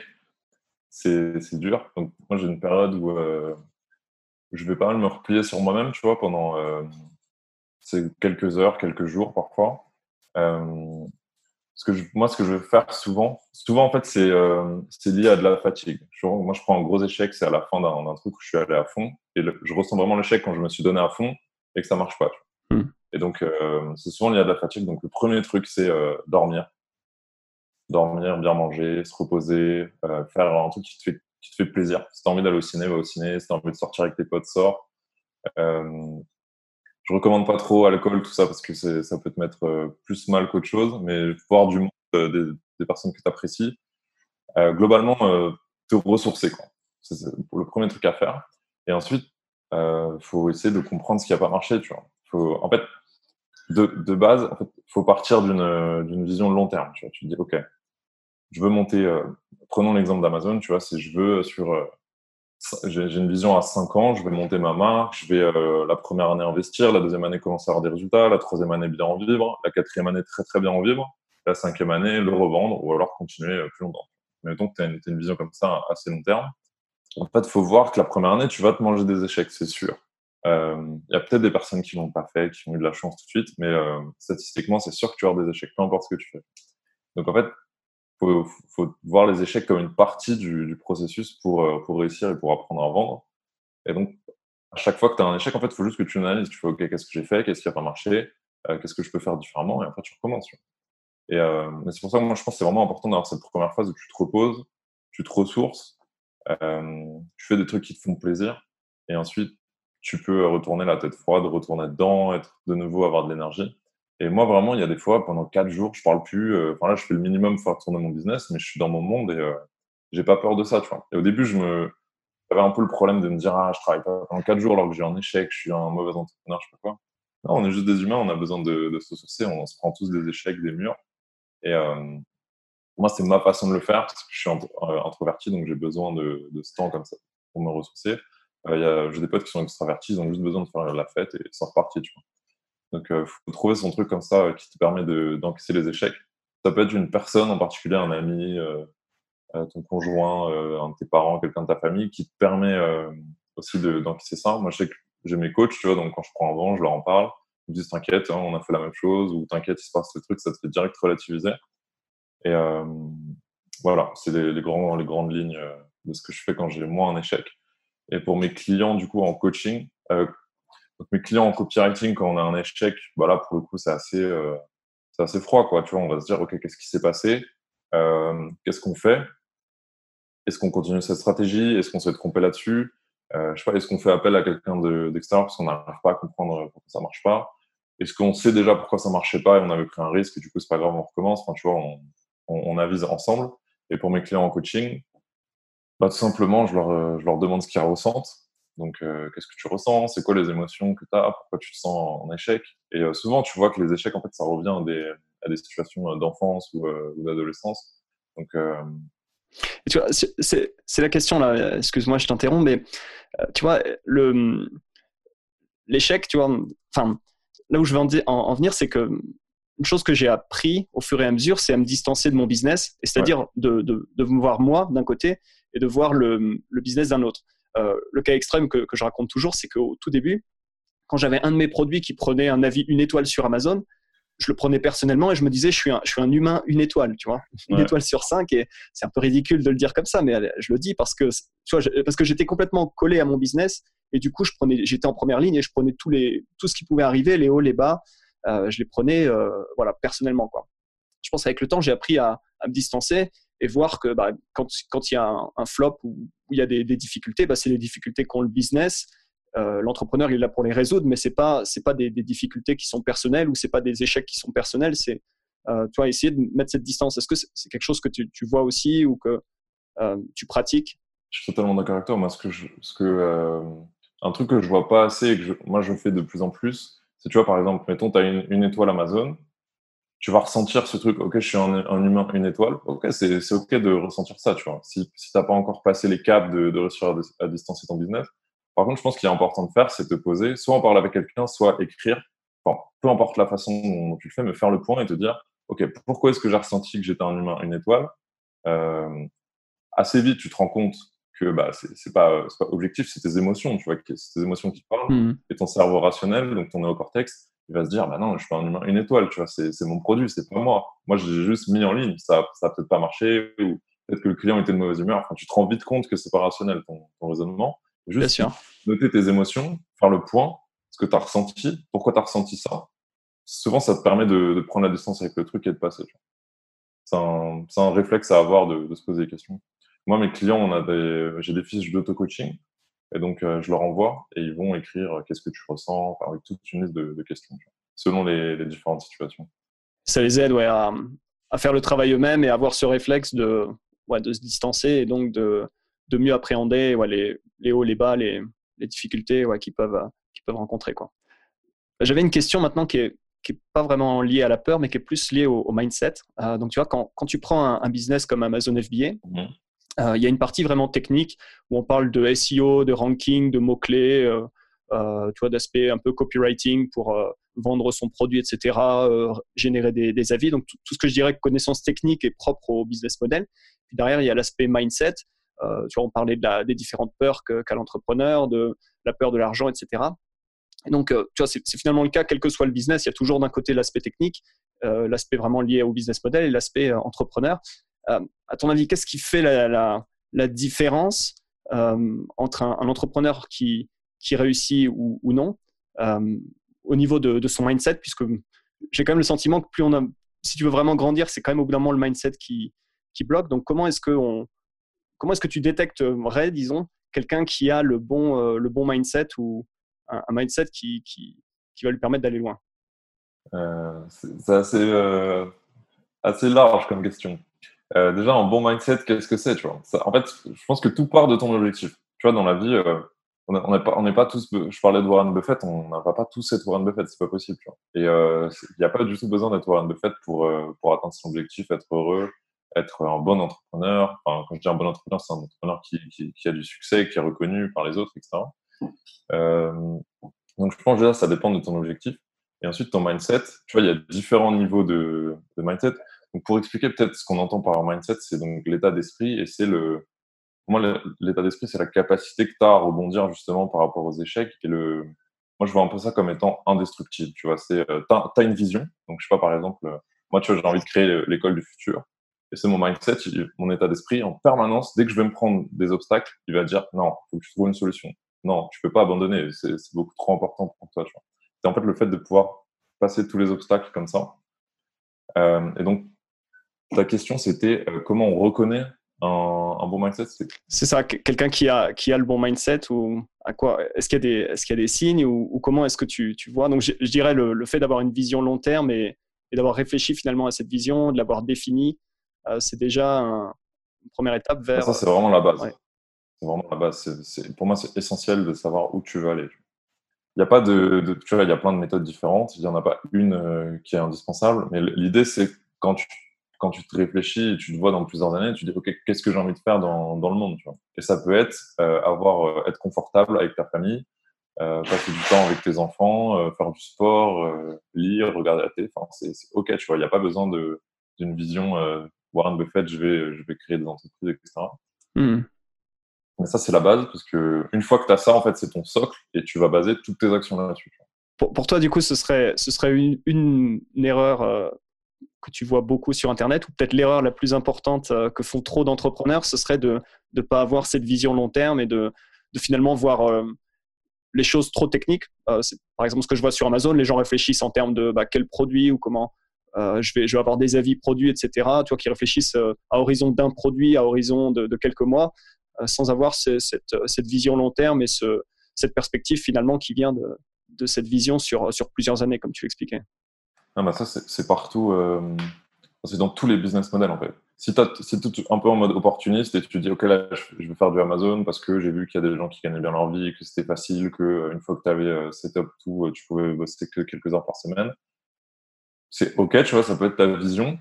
c'est dur. Moi, j'ai une période où je vais pas mal me replier sur moi-même, tu vois, pendant quelques heures, quelques jours parfois. Parce que moi, ce que je veux faire souvent, souvent en fait, c'est euh, lié à de la fatigue. moi, je prends un gros échec, c'est à la fin d'un truc où je suis allé à fond. Et je ressens vraiment l'échec quand je me suis donné à fond et que ça marche pas. Hmm. Et donc, euh, c'est souvent lié à de la fatigue. Donc, le premier truc, c'est euh, dormir. Dormir, bien manger, se reposer, faire un truc qui te fait, qui te fait plaisir. Si tu as envie d'aller au ciné, va au ciné. Si tu as envie de sortir avec tes potes, sors. Euh, je recommande pas trop alcool, tout ça, parce que ça peut te mettre euh, plus mal qu'autre chose, mais voir du monde, euh, des, personnes que tu apprécies, euh, globalement, te ressourcer. C'est le premier truc à faire. Et ensuite, il faut essayer de comprendre ce qui n'a pas marché. Tu vois. Faut, en fait, de, base, il faut partir d'une vision long terme. Tu, vois. tu te dis, OK, je veux monter, prenons l'exemple d'Amazon, tu vois, si je veux sur j'ai une vision à 5 ans, je vais monter ma marque, je vais euh, la première année investir, la deuxième année commencer à avoir des résultats, la troisième année bien en vivre, la quatrième année très très bien en vivre, la cinquième année le revendre ou alors continuer euh, plus longtemps. Mais donc tu as, une vision comme ça assez long terme. En fait, il faut voir que la première année, tu vas te manger des échecs, c'est sûr. Il euh, y a peut-être des personnes qui l'ont pas fait, qui ont eu de la chance tout de suite, mais statistiquement, c'est sûr que tu vas des échecs, peu importe ce que tu fais. Donc en fait, faut, faut voir les échecs comme une partie du, du processus pour, euh, pour réussir et pour apprendre à vendre. Et donc, à chaque fois que tu as un échec, en fait, il faut juste que tu analyses. Tu fais, OK, qu'est-ce que j'ai fait Qu'est-ce qui n'a pas marché euh, Qu'est-ce que je peux faire différemment Et après, tu recommences. Et euh, c'est pour ça que moi, je pense que c'est vraiment important d'avoir cette première phase où tu te reposes, tu te ressources, euh, tu fais des trucs qui te font plaisir. Et ensuite, tu peux retourner la tête froide, retourner dedans, être de nouveau, avoir de l'énergie. Et moi, vraiment, il y a des fois, pendant quatre jours, je parle plus. Euh, enfin, là, je fais le minimum pour faire tourner mon business, mais je suis dans mon monde et euh, j'ai pas peur de ça, tu vois. Et au début, je me, j'avais un peu le problème de me dire, ah, je travaille pas pendant quatre jours alors que j'ai un échec, je suis un mauvais entrepreneur, je sais pas quoi. Non, on est juste des humains, on a besoin de, se ressourcer, on se prend tous des échecs, des murs. Et euh, moi, c'est ma façon de le faire parce que je suis introverti, donc j'ai besoin de, de ce temps comme ça pour me ressourcer. Euh, j'ai des potes qui sont extravertis, ils ont juste besoin de faire la fête et c'est reparti, tu vois. Donc, il euh, faut trouver son truc comme ça euh, qui te permet d'encaisser les échecs. Ça peut être une personne en particulier, un ami, euh, ton conjoint, un de tes parents, quelqu'un de ta famille, qui te permet aussi d'encaisser ça. Moi, je sais que j'ai mes coachs, tu vois, donc quand je prends un vent, je leur en parle. Ils me disent t'inquiète, hein, on a fait la même chose, ou t'inquiète, il se passe ce truc, ça te fait direct relativiser. Et voilà, c'est les, les, les grandes lignes de ce que je fais quand j'ai moins un échec. Et pour mes clients, du coup, en coaching, donc mes clients en copywriting, quand on a un échec, bah pour le coup, c'est assez, euh, assez froid, quoi. Tu vois, on va se dire, ok, qu'est-ce qui s'est passé? Euh, Qu'est-ce qu'on fait? Est-ce qu'on continue cette stratégie? Est-ce qu'on s'est trompé là-dessus? Euh, Je sais pas. Est-ce qu'on fait appel à quelqu'un d'extérieur parce qu'on n'arrive pas à comprendre pourquoi ça marche pas? Est-ce qu'on sait déjà pourquoi ça marchait pas et on avait pris un risque et du coup c'est pas grave, on recommence? Tu vois, on, on, on avise ensemble. Et pour mes clients en coaching, bah, tout simplement, je leur, je leur demande ce qu'ils ressentent Donc, qu'est-ce que tu ressens? C'est quoi les émotions que tu as Pourquoi tu te sens en échec? Et souvent, tu vois que les échecs, en fait, ça revient à des, à des situations d'enfance ou, ou d'adolescence. Donc, c'est la question là. Excuse-moi, je t'interromps, mais tu vois, le l'échec, tu vois, enfin, là où je veux en, en venir, c'est que une chose que j'ai appris au fur et à mesure, c'est à me distancer de mon business, c'est-à-dire de, de, de, me voir moi d'un côté et de voir le, le business d'un autre. Euh, le cas extrême que, que, je raconte toujours, c'est qu'au tout début, quand j'avais un de mes produits qui prenait un avis une étoile sur Amazon, je le prenais personnellement et je me disais, je suis un, je suis un humain une étoile, tu vois, une étoile sur cinq. Et c'est un peu ridicule de le dire comme ça, mais je le dis parce que, tu vois, parce que j'étais complètement collé à mon business et du coup, je prenais, j'étais en première ligne et je prenais tous les, tout ce qui pouvait arriver, les hauts, les bas. Euh, je les prenais euh, voilà, personnellement. Quoi. Je pense qu'avec le temps, j'ai appris à, me distancer et voir que bah, quand, il y a un, flop ou il y a des, difficultés, bah, c'est les difficultés qu'ont le business. Euh, l'entrepreneur il est là pour les résoudre, mais c'est pas c'est pas des, difficultés qui sont personnelles ou c'est pas des échecs qui sont personnels. C'est euh, tu vois essayer de mettre cette distance. Est-ce que c'est quelque chose que tu, vois aussi ou que tu pratiques? Je suis totalement d'accord avec toi. Moi, ce que ce que un truc que je vois pas assez et que moi je fais de plus en plus, c'est, tu vois, par exemple, mettons, tu as une, étoile Amazon, tu vas ressentir ce truc, ok, je suis un, humain, une étoile, ok, c'est ok de ressentir ça, tu vois. Si, si tu n'as pas encore passé les caps de, de réussir à, distancer ton business. Par contre, je pense qu'il est important de faire, c'est te poser, soit en parler avec quelqu'un, soit écrire, enfin, peu importe la façon dont tu le fais, mais faire le point et te dire, ok, pourquoi est-ce que j'ai ressenti que j'étais un humain, une étoile? Euh, Assez vite, tu te rends compte que bah, c'est pas, pas objectif, c'est tes émotions, tu vois, c'est tes émotions qui parlent, mmh. et ton cerveau rationnel, donc ton néocortex, il va se dire, bah non, je suis un humain, une étoile, tu vois, c'est mon produit, c'est pas moi. Moi, j'ai juste mis en ligne, ça, ça a peut-être pas marché, ou peut-être que le client était de mauvaise humeur. Enfin, tu te rends vite compte que c'est pas rationnel ton, ton raisonnement. Juste noter tes émotions, faire le point, ce que tu as ressenti, pourquoi tu as ressenti ça? Souvent, ça te permet de, de, prendre la distance avec le truc et de passer. C'est un, un, réflexe à avoir de, de se poser des questions. Moi, mes clients, on a des, j'ai des fiches d'auto-coaching. Et donc, euh, je leur envoie et ils vont écrire euh, qu'est-ce que tu ressens, avec toute une liste de, questions, selon les, différentes situations. Ça les aide ouais, à, faire le travail eux-mêmes et avoir ce réflexe de, ouais, de se distancer et donc de, de mieux appréhender ouais, les, les, hauts, les bas, les, les difficultés qu'ils peuvent, rencontrer. Quoi. J'avais une question maintenant qui est, qui n'est pas vraiment liée à la peur, mais qui est plus liée au, mindset. Euh, donc, tu vois, quand, quand tu prends un, business comme Amazon FBA, mmh. Euh, il y a une partie vraiment technique où on parle de SEO, de ranking, de mots-clés, euh, euh, tu vois, d'aspect un peu copywriting pour vendre son produit, etc., générer des, avis. Donc, tout, ce que je dirais connaissance technique est propre au business model. Puis derrière, il y a l'aspect mindset. vois, on parlait de la, des différentes peurs qu'a l'entrepreneur, de la peur de l'argent, etc. Et donc, tu vois, c'est finalement le cas, quel que soit le business, il y a toujours d'un côté l'aspect technique, l'aspect vraiment lié au business model et l'aspect entrepreneur. Euh, à ton avis, qu'est-ce qui fait la, différence euh, entre un, entrepreneur qui, réussit ou, non euh, au niveau de, son mindset, puisque j'ai quand même le sentiment que plus on a, si tu veux vraiment grandir, c'est quand même au bout d'un moment le mindset qui, bloque. Donc comment est-ce que comment est-ce que tu détecterais, disons, quelqu'un qui a le bon, le bon mindset ou un, mindset qui, va lui permettre d'aller loin? C'est assez, assez large comme question. Euh, déjà, un bon mindset, qu'est-ce que c'est, tu vois? En fait, je pense que tout part de ton objectif. Tu vois, dans la vie, euh, on n'est pas, tous. Je parlais de Warren Buffett, on n'a pas tous être Warren Buffett, c'est pas possible. Et euh, il n'y a pas du tout besoin d'être Warren Buffett pour pour atteindre son objectif, être heureux, être un bon entrepreneur. Quand je dis un bon entrepreneur, c'est un entrepreneur qui, a du succès, qui est reconnu par les autres, etc. donc, je pense déjà, ça dépend de ton objectif. Et ensuite, ton mindset. Tu vois, il y a différents niveaux de mindset. Pour expliquer peut-être ce qu'on entend par mindset, c'est donc l'état d'esprit et c'est le. Moi, l'état d'esprit, c'est la capacité que tu as à rebondir justement par rapport aux échecs. Et le. Moi, je vois un peu ça comme étant indestructible. Tu vois, c'est. Euh, tu as, une vision. Donc, je sais pas, par exemple, euh, moi, tu vois, j'ai envie de créer l'école du futur. Et c'est mon mindset, mon état d'esprit en permanence. Dès que je vais me prendre des obstacles, il va dire non, faut que tu trouves une solution. Non, tu peux pas abandonner. C'est beaucoup trop important pour toi. C'est en fait le fait de pouvoir passer tous les obstacles comme ça. Euh, et donc, ta question, c'était euh, comment on reconnaît un, bon mindset C'est ça, quelqu'un qui a, qui a le bon mindset ou à quoi Est-ce qu'il y, a des, est qu'il y a des signes ou, comment est-ce que tu, tu, vois? Donc, je, dirais le, fait d'avoir une vision long terme et, d'avoir réfléchi finalement à cette vision, de l'avoir définie, euh, c'est déjà une première étape vers. Ça, c'est vraiment la base. C'est vraiment la base. pour moi, c'est essentiel de savoir où tu veux aller. Il n'y a pas de, tu vois, il y a plein de méthodes différentes. Il n'y en a pas une euh, qui est indispensable. Mais l'idée, c'est quand tu, quand tu te réfléchis et tu te vois dans plusieurs années, tu dis, OK, qu'est-ce que j'ai envie de faire dans, dans le monde tu vois Et ça peut être euh, avoir, être confortable avec ta famille, passer du temps avec tes enfants, faire du sport, lire, regarder la télé. Enfin, c'est OK, tu vois. Il n'y a pas besoin d'une vision Warren Buffett, je vais, je vais créer des entreprises, etc. Hmm. Mais ça, c'est la base, parce que une fois que tu as ça, en fait, c'est ton socle et tu vas baser toutes tes actions là-dessus. Pour, pour, toi, du coup, ce serait, ce serait une, une, erreur euh, que tu vois beaucoup sur Internet, ou peut-être l'erreur la plus importante euh, que font trop d'entrepreneurs, ce serait de ne pas avoir cette vision long terme et de, finalement voir euh, les choses trop techniques. par exemple, ce que je vois sur Amazon, les gens réfléchissent en termes de bah, quel produit ou comment euh, je, vais, avoir des avis produits, etc., tu vois, qui réfléchissent euh, à horizon d'un produit, à horizon de, quelques mois, euh, sans avoir cette, cette, vision long terme et ce, cette perspective finalement qui vient de, de, cette vision sur, sur plusieurs années, comme tu l'expliquais. Ah bah ça, c'est partout, c'est dans tous les business models en fait. Si tu es un peu en mode opportuniste et tu dis, OK, là, je vais faire du Amazon parce que j'ai vu qu'il y a des gens qui gagnaient bien leur vie, que c'était facile, qu'une fois que tu avais setup tout, tu pouvais bosser que quelques heures par semaine c'est ok, tu vois, ça peut être ta vision,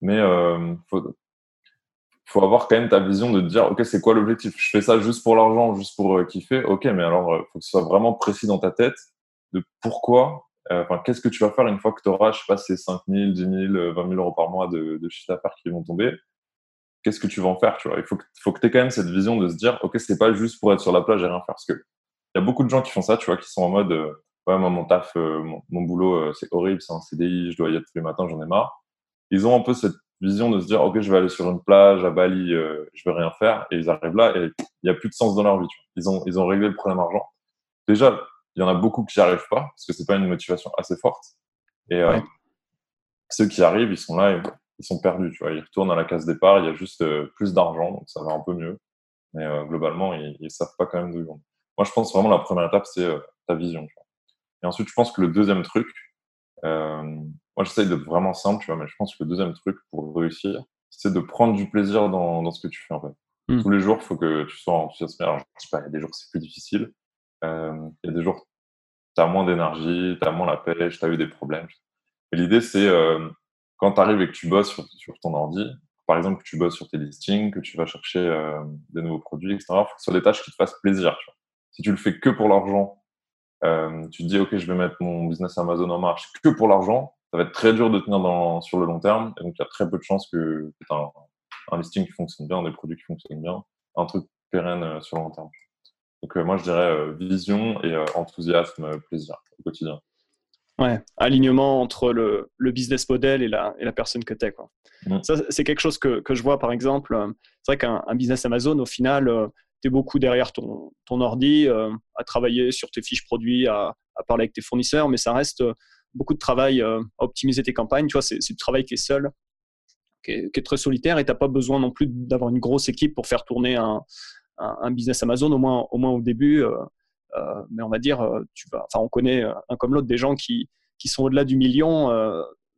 mais euh, faut, avoir quand même ta vision de dire, ok, c'est quoi l'objectif? Je fais ça juste pour l'argent, juste pour euh, kiffer? Ok, mais alors, euh, faut que ce soit vraiment précis dans ta tête de pourquoi. Euh, enfin, qu'est-ce que tu vas faire une fois que tu auras, je sais pas, ces 5 000, 10 000, 20 000 euros par mois de, de chiffre d'affaires qui vont tomber? Qu'est-ce que tu vas en faire Tu vois, il faut que, faut que tu aies quand même cette vision de se dire, ok, c'est pas juste pour être sur la plage et rien faire, parce que il y a beaucoup de gens qui font ça, tu vois, qui sont en mode ouais, moi, mon taf, euh, mon, boulot, euh, c'est horrible, c'est un CDI, je dois y être tous les matins, j'en ai marre. Ils ont un peu cette vision de se dire, OK, je vais aller sur une plage à Bali, euh, je vais rien faire. Et ils arrivent là et il n'y a plus de sens dans leur vie. Ils, ont, ils ont réglé le problème argent. Déjà, il y en a beaucoup qui n'y arrivent pas parce que c'est pas une motivation assez forte. Et ceux qui arrivent, ils sont là et ils sont perdus. Tu vois. Ils retournent à la case départ, il y a juste plus d'argent, donc ça va un peu mieux. Mais globalement, ils ne savent pas quand même d'où ils vont. Moi, je pense vraiment la première étape, c'est ta vision. Et ensuite, je pense que le deuxième truc, euh, moi j'essaye d'être vraiment simple, tu vois, mais je pense que le deuxième truc pour réussir, c'est de prendre du plaisir dans, dans, ce que tu fais en fait. Hmm. Tous les jours, il faut que tu sois enthousiaste. Alors, je sais pas, il y a des jours c'est plus difficile. Euh, il y a des jours, tu as moins d'énergie, tu as moins la pêche, tu as eu des problèmes. Et l'idée, c'est euh, quand tu arrives et que tu bosses sur, ton ordi, par exemple, que tu bosses sur tes listings, que tu vas chercher euh, des nouveaux produits, etc., il faut que ce soit des tâches qui te fassent plaisir. Si tu le fais que pour l'argent tu te dis, OK, je vais mettre mon business Amazon en marche que pour l'argent, ça va être très dur de tenir sur le long terme. Et donc, il y a très peu de chances que tu aies un, listing qui fonctionne bien, des produits qui fonctionnent bien, un truc pérenne sur le long terme. Donc, euh, moi, je dirais vision et enthousiasme, plaisir au quotidien. Ouais, alignement entre le, le, business model et la, et la personne que tu es. Quoi. Mmh. Ça, c'est quelque chose que, que, je vois, par exemple. C'est vrai qu'un business Amazon, au final, beaucoup derrière ton, ton ordi, euh, à travailler sur tes fiches produits, à, parler avec tes fournisseurs, mais ça reste euh, beaucoup de travail euh, à optimiser tes campagnes. Tu vois, c'est du travail qui est seul, qui est, très solitaire, et tu n'as pas besoin non plus d'avoir une grosse équipe pour faire tourner un, un, business Amazon, au moins au, moins au début. mais on va dire, tu vas, enfin, on connaît un comme l'autre des gens qui, qui sont au-delà du million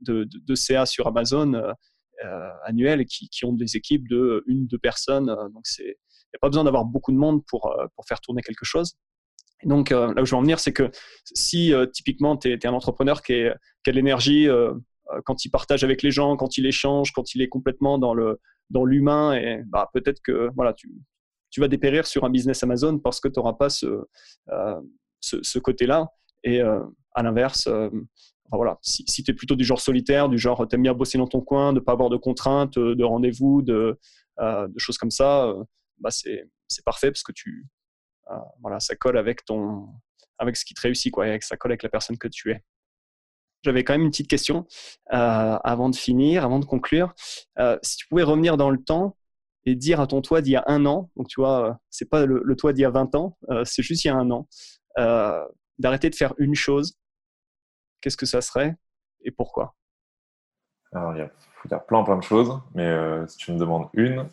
de, de, CA sur Amazon. annuel qui, qui, ont des équipes de une, deux personnes. donc, c'est n'y a pas besoin d'avoir beaucoup de monde pour, euh, pour faire tourner quelque chose. Donc, euh, là où je veux en venir, c'est que si euh, typiquement tu es, un entrepreneur qui, a de l'énergie quand il partage avec les gens, quand il échange, quand il est complètement dans dans l'humain, et bah, peut-être que voilà, tu, tu vas dépérir sur un business Amazon parce que tu n'auras pas ce, ce, ce côté-là. Et à l'inverse, voilà, si, si tu es plutôt du genre solitaire, du genre tu aimes bien bosser dans ton coin, de pas avoir de contraintes, de rendez-vous, de, choses comme ça, bah c'est parfait parce que tu, euh, voilà, ça colle avec, ton, avec ce qui te réussit, quoi, et ça colle avec la personne que tu es. J'avais quand même une petite question euh, avant de finir, avant de conclure. Euh, si tu pouvais revenir dans le temps et dire à ton toi d'il y a un an, donc tu vois, c'est pas le, toi d'il y a 20 ans, c'est juste il y a un an, d'arrêter de faire une chose, qu'est-ce que ça serait et pourquoi? Alors, il y, a, plein, plein de choses, mais si tu me demandes une,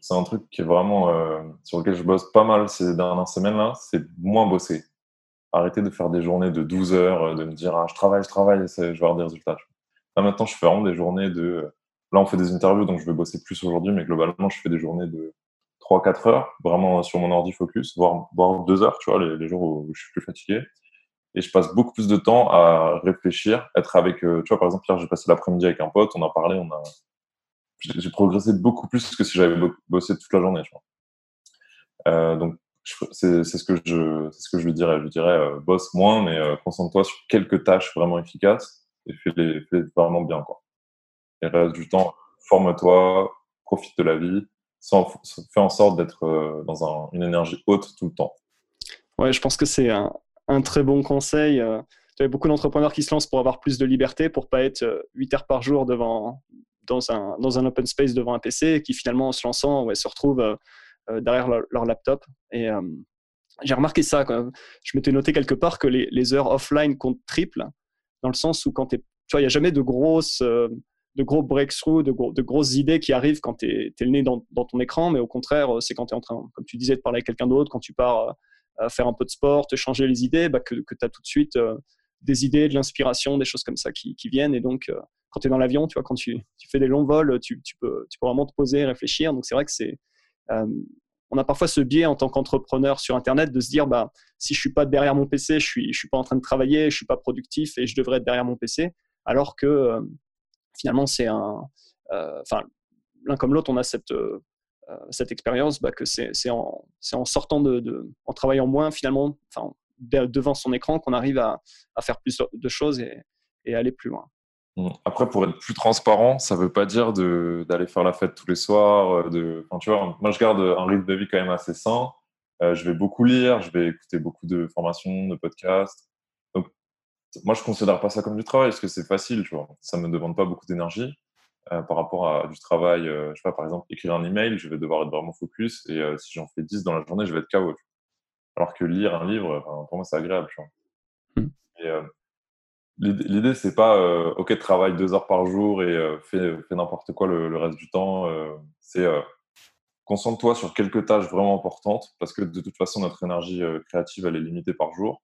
c'est un truc qui est vraiment euh, sur lequel je bosse pas mal ces dernières semaines là, c'est moins bosser. Arrêter de faire des journées de 12 heures, euh, de me dire ah, je travaille, je travaille, je vais avoir des résultats. Là maintenant, je fais vraiment des journées de. Là, on fait des interviews, donc je vais bosser plus aujourd'hui, mais globalement, je fais des journées de 3-4 heures, vraiment sur mon ordi focus, voire, voire 2 heures, tu vois, les, jours où je suis plus fatigué. Et je passe beaucoup plus de temps à réfléchir, être avec, euh, tu vois, par exemple, hier, j'ai passé l'après-midi avec un pote, on a parlé, on a, j'ai progressé beaucoup plus que si j'avais bossé toute la journée, tu vois. Euh, donc, c'est ce que je, c'est ce que je lui dirais. Je lui dirais, euh, bosse moins, mais euh, concentre-toi sur quelques tâches vraiment efficaces et fais-les, fais vraiment bien, quoi. Et reste du temps, forme-toi, profite de la vie, fais en sorte d'être euh, dans un, une énergie haute tout le temps. Ouais, je pense que c'est un, un, très bon conseil. Tu as beaucoup d'entrepreneurs qui se lancent pour avoir plus de liberté, pour pas être 8 heures par jour devant, dans, un, dans un open space devant un PC, qui finalement, en se lançant, ouais, se retrouvent euh, derrière leur, laptop. Et euh, j'ai remarqué ça. Je m'étais noté quelque part que les, heures offline comptent triple, dans le sens où quand tu vois, il n'y a jamais de grosses euh, de gros breakthroughs, de, de, grosses idées qui arrivent quand tu es, le nez dans, ton écran, mais au contraire, c'est quand tu es en train, comme tu disais, de parler avec quelqu'un d'autre, quand tu pars à faire un peu de sport, te changer les idées, bah, que, que tu as tout de suite des idées, de l'inspiration, des choses comme ça qui, viennent. Et donc, quand tu es dans l'avion, tu vois, quand tu, fais des longs vols, tu, peux, vraiment te poser, réfléchir. Donc, c'est vrai que c'est euh, on a parfois ce biais en tant qu'entrepreneur sur Internet de se dire bah, si je suis pas derrière mon PC, je suis, je suis pas en train de travailler, je suis pas productif et je devrais être derrière mon PC. Alors que euh, finalement, c'est un. Euh, enfin, l'un comme l'autre, on a cette, cette expérience bah, que c'est en, en, sortant de, en travaillant moins finalement, enfin, devant son écran qu'on arrive à, à, faire plus de choses et, et aller plus loin. Après, pour être plus transparent, ça veut pas dire d'aller faire la fête tous les soirs. Euh, de, tu vois, moi, je garde un rythme de vie quand même assez sain. Euh, je vais beaucoup lire, je vais écouter beaucoup de formations, de podcasts. Moi, je considère pas ça comme du travail parce que c'est facile, tu vois. Ça me demande pas beaucoup d'énergie euh, par rapport à du travail. je sais pas, par exemple, écrire un email, je vais devoir être vraiment focus et si j'en fais 10 dans la journée, je vais être KO. Alors que lire un livre, pour moi, c'est agréable, tu vois. Mmh. Et, L'idée, c'est pas euh, OK, travaille deux heures par jour et euh, fais, n'importe quoi le, reste du temps. Euh, c'est concentre-toi sur quelques tâches vraiment importantes parce que de toute façon, notre énergie créative, elle est limitée par jour.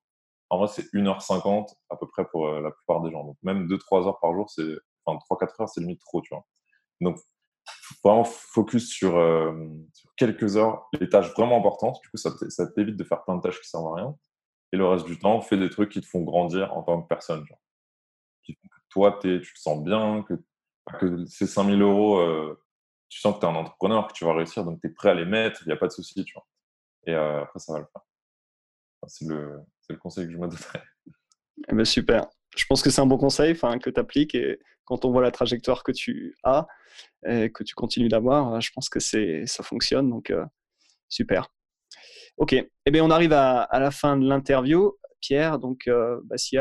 En vrai, c'est 1h50 à peu près pour la plupart des gens. Donc, même 2-3 heures par jour, c'est, enfin, 3-4 heures, c'est limite trop, tu vois. Donc, vraiment focus sur, sur, quelques heures, les tâches vraiment importantes. Du coup, ça, ça t'évite de faire plein de tâches qui servent à rien. Et le reste du temps, fais des trucs qui te font grandir en tant que personne. Genre. Qui font que toi, tu te sens bien, que, que ces 5000 euros, euh, tu sens que tu es un entrepreneur, que tu vas réussir, donc tu es prêt à les mettre, il n'y a pas de souci. Tu vois. Et euh, après, ça va le faire. c'est, le, le, conseil que je me donnerais. Eh ben super. Je pense que c'est un bon conseil que tu appliques et quand on voit la trajectoire que tu as et que tu continues d'avoir, je pense que c'est, ça fonctionne. Donc, euh, super. Ok, eh bien, on arrive à, la fin de l'interview. Pierre, donc, euh, bah, si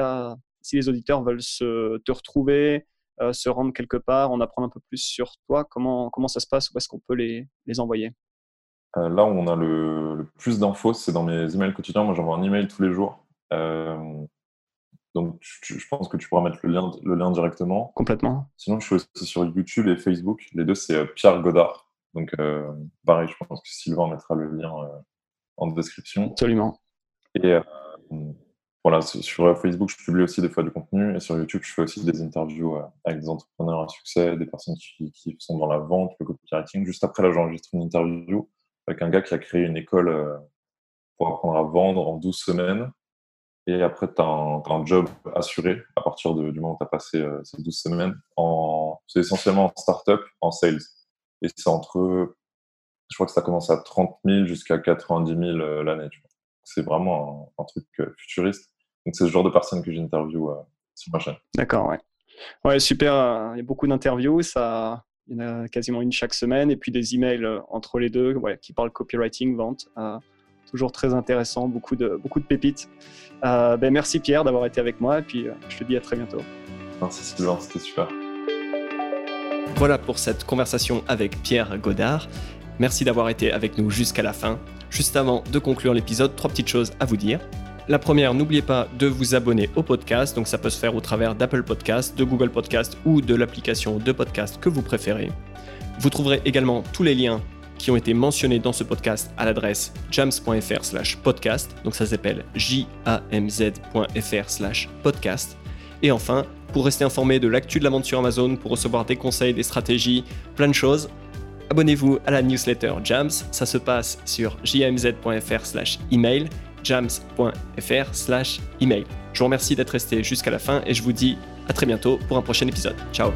les auditeurs veulent se, te retrouver, euh, se rendre quelque part, en apprendre un peu plus sur toi, comment, comment ça se passe Où est-ce qu'on peut les, les envoyer? Euh, Là où on a le, plus d'infos, c'est dans mes emails quotidiens. Moi, j'envoie un email tous les jours. donc, je pense que tu pourras mettre le lien, le lien directement. Complètement. Sinon, je suis aussi sur YouTube et Facebook. Les deux, c'est Pierre Godard. Donc, pareil, je pense que Sylvain mettra le lien en description. Absolument. Et euh, voilà, sur Facebook, je publie aussi des fois du contenu et sur YouTube, je fais aussi des interviews euh, avec des entrepreneurs à succès, des personnes qui, qui, sont dans la vente, le copywriting. Juste après, là, j'enregistre une interview avec un gars qui a créé une école euh, pour apprendre à vendre en 12 semaines. Et après, tu as, un job assuré à partir du moment où tu as passé ces 12 semaines. C'est essentiellement en startup, en sales. Et c'est entre je crois que ça commence à 30 000 jusqu'à 90 000 euh, l'année. C'est vraiment un, truc euh, futuriste. Donc, c'est ce genre de personnes que j'interviewe euh, sur ma chaîne. D'accord, ouais. Ouais, super. Il y a beaucoup d'interviews. Ça, il y en a quasiment une chaque semaine. Et puis des emails entre les deux ouais, qui parlent copywriting, vente. toujours très intéressant. Beaucoup de, beaucoup de pépites. ben, merci Pierre d'avoir été avec moi. Et puis, je te dis à très bientôt. Merci Sylvain, c'était super. Voilà pour cette conversation avec Pierre Godard. Merci d'avoir été avec nous jusqu'à la fin. Juste avant de conclure l'épisode, trois petites choses à vous dire. La première, n'oubliez pas de vous abonner au podcast, donc ça peut se faire au travers d'Apple Podcast, de Google Podcast ou de l'application de podcast que vous préférez. Vous trouverez également tous les liens qui ont été mentionnés dans ce podcast à l'adresse jams.fr slash podcast, donc ça s'appelle jamz.fr slash podcast. Et enfin, pour rester informé de l'actu de la vente sur Amazon, pour recevoir des conseils, des stratégies, plein de choses, abonnez-vous à la newsletter Jams. Ça se passe sur jmz.fr slash email, jams.fr slash email. Je vous remercie d'être resté jusqu'à la fin et je vous dis à très bientôt pour un prochain épisode. Ciao